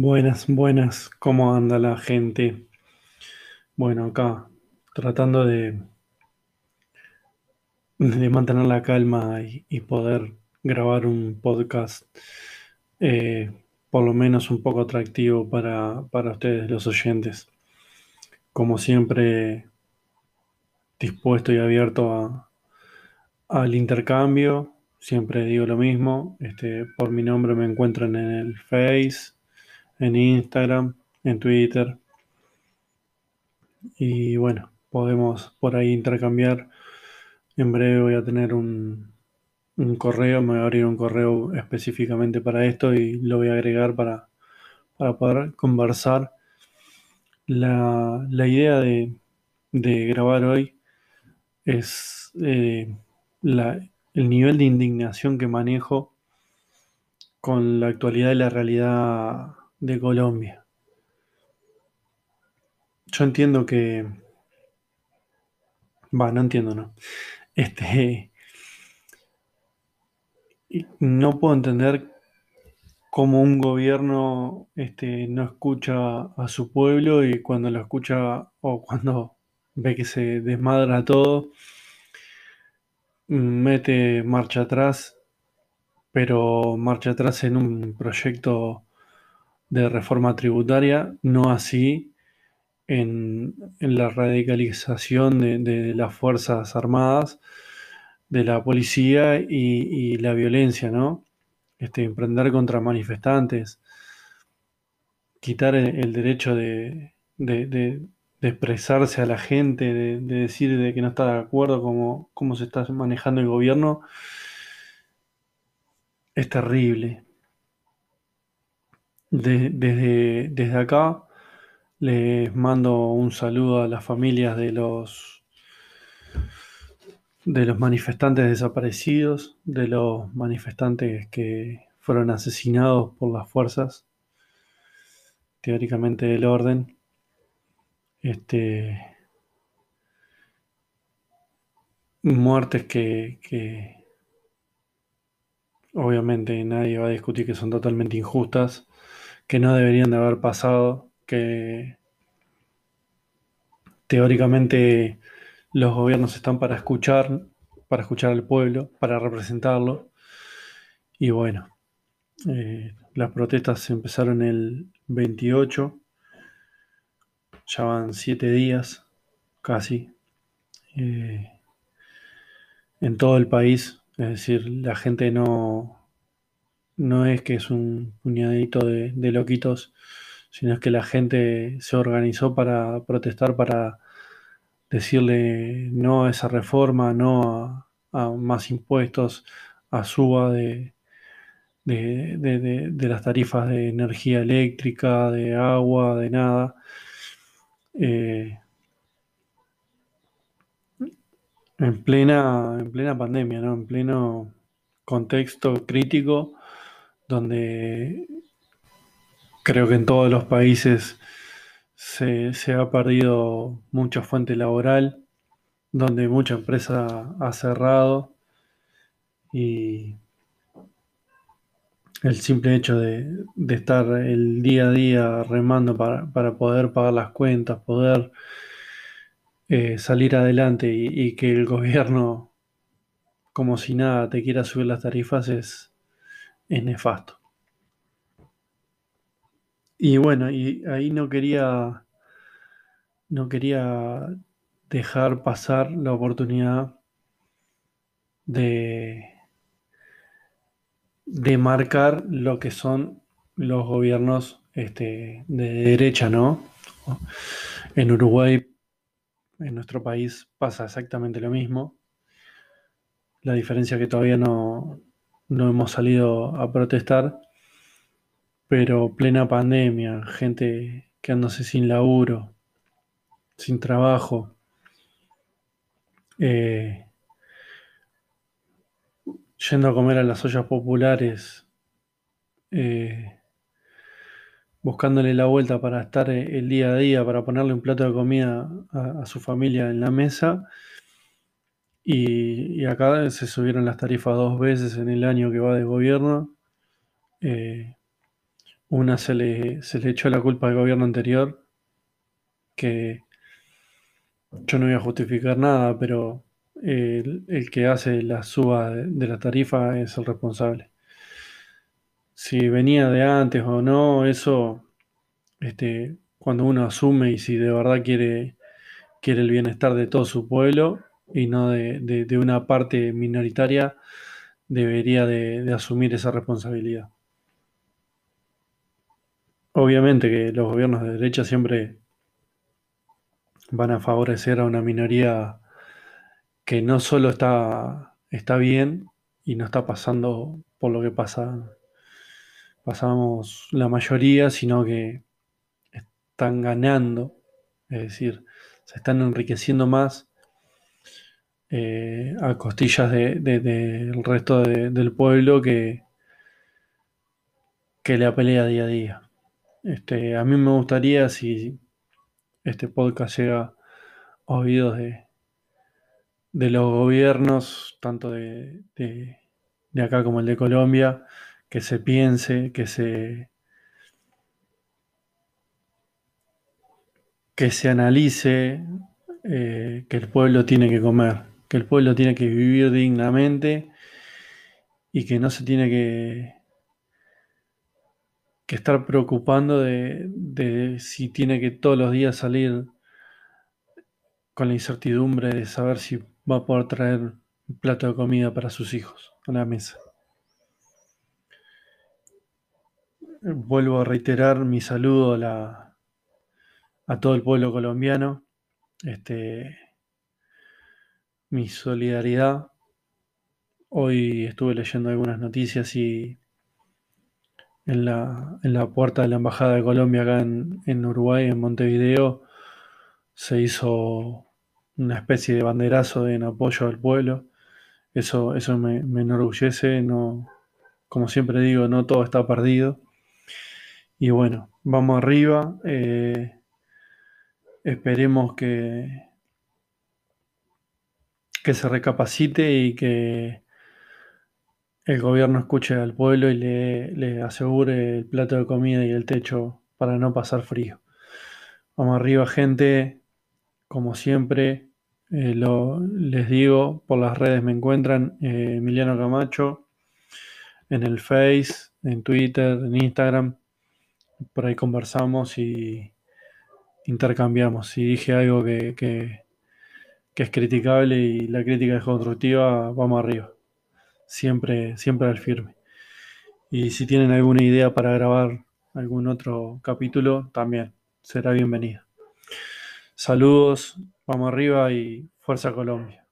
Buenas, buenas, ¿cómo anda la gente? Bueno, acá tratando de, mantener la calma y, y poder grabar un podcast eh, por lo menos un poco atractivo para, para ustedes, los oyentes. Como siempre, dispuesto y abierto a- al intercambio, siempre digo lo mismo, este, por mi nombre me encuentran en el Face, en Instagram, en Twitter. Y bueno, podemos por ahí intercambiar. En breve voy a tener un, un correo, me voy a abrir un correo específicamente para esto y lo voy a agregar para, para poder conversar. La, la idea de, de grabar hoy es eh, la- el nivel de indignación que manejo con la actualidad y la realidad de Colombia. Yo entiendo que, va, no entiendo, no. Este, no puedo entender cómo un gobierno este, no escucha a su pueblo y cuando lo escucha o cuando ve que se desmadra todo, mete marcha atrás, pero marcha atrás en un proyecto de reforma tributaria, no así en, en la radicalización de, de las Fuerzas Armadas, de la policía y, y la violencia, ¿no? Este, emprender contra manifestantes, quitar el, derecho de, de- de- expresarse a la gente, de, de decir de que no está de acuerdo con cómo se está manejando el gobierno, es terrible. De- desde, desde acá les mando un saludo a las familias de los, de los manifestantes desaparecidos, de los manifestantes que fueron asesinados por las fuerzas, teóricamente del orden. Este, muertes que, que obviamente nadie va a discutir que son totalmente injustas, que no deberían de haber pasado, que teóricamente los gobiernos están para escuchar, para escuchar al pueblo, para representarlo. Y bueno, eh, las protestas empezaron el 28, ya van siete días casi, eh, en todo el país. Es decir, la gente no, no es que es un puñadito de, de loquitos, sino es que la gente se organizó para protestar, para decirle no a esa reforma, no a, más impuestos, a suba de- de- de las tarifas de energía eléctrica, de agua, de nada. Eh, en plena, en plena pandemia, ¿no? En pleno contexto crítico donde creo que en todos los países se, se ha perdido mucha fuente laboral, donde mucha empresa ha cerrado y el simple hecho de, de estar el día a día remando para, para poder pagar las cuentas, poder eh, salir adelante y, y que el gobierno, como si nada, te quiera subir las tarifas es, es nefasto. Y bueno, y ahí no quería, no quería dejar pasar la oportunidad de, de marcar lo que son los gobiernos este, de derecha, ¿no? En Uruguay, en nuestro país, pasa exactamente lo mismo. La diferencia que todavía no, no hemos salido a protestar, pero plena pandemia, gente quedándose sin laburo, sin trabajo, eh, yendo a comer a las ollas populares, eh, buscándole la vuelta para estar eh, el día a día, para ponerle un plato de comida a, a su familia en la mesa. Y, acá se subieron las tarifas dos veces en el año que va de gobierno. Eh, una se le, se le echó la culpa al gobierno anterior, que yo no voy a justificar nada, pero el, el que hace la suba de, de la tarifa es el responsable. Si venía de antes o no, eso, este, cuando uno asume y si de verdad quiere, quiere el bienestar de todo su pueblo y no de, de- una parte minoritaria, debería de, de asumir esa responsabilidad. Obviamente que los gobiernos de derecha siempre van a favorecer a una minoría que no solo está, está bien y no está pasando por lo que pasa, pasamos la mayoría, sino que están ganando, es decir, se están enriqueciendo más eh, a costillas de- de- del resto de- del pueblo que, que la pelea día a día. Este, a mí me gustaría si este podcast llega a oídos de, de los gobiernos, tanto de, de- de acá como el de Colombia, que se piense, que se, que se analice eh, que el pueblo tiene que comer, que el pueblo tiene que vivir dignamente y que no se tiene que, que estar preocupando de, de si tiene que todos los días salir con la incertidumbre de saber si va a poder traer un plato de comida para sus hijos a la mesa. Vuelvo a reiterar mi saludo a, a todo el pueblo colombiano, este, mi solidaridad. Hoy estuve leyendo algunas noticias y en la, en la puerta de la Embajada de Colombia acá en, en Uruguay, en Montevideo, se hizo una especie de banderazo en apoyo al pueblo. Eso, eso me, me enorgullece, no, como siempre digo, no todo está perdido. Y bueno, vamos arriba. eh, esperemos que, que se recapacite y que el gobierno escuche al pueblo y le, asegure el plato de comida y el techo para no pasar frío. Vamos arriba, gente. Como siempre, eh, les digo, por las redes me encuentran eh, Emiliano Camacho, en el Face, en Twitter, en Instagram. Por ahí conversamos y intercambiamos. Si dije algo que- que es criticable y la crítica es constructiva, vamos arriba. Siempre, siempre al firme. Y si tienen alguna idea para grabar algún otro capítulo, también será bienvenida. Saludos, vamos arriba y fuerza Colombia.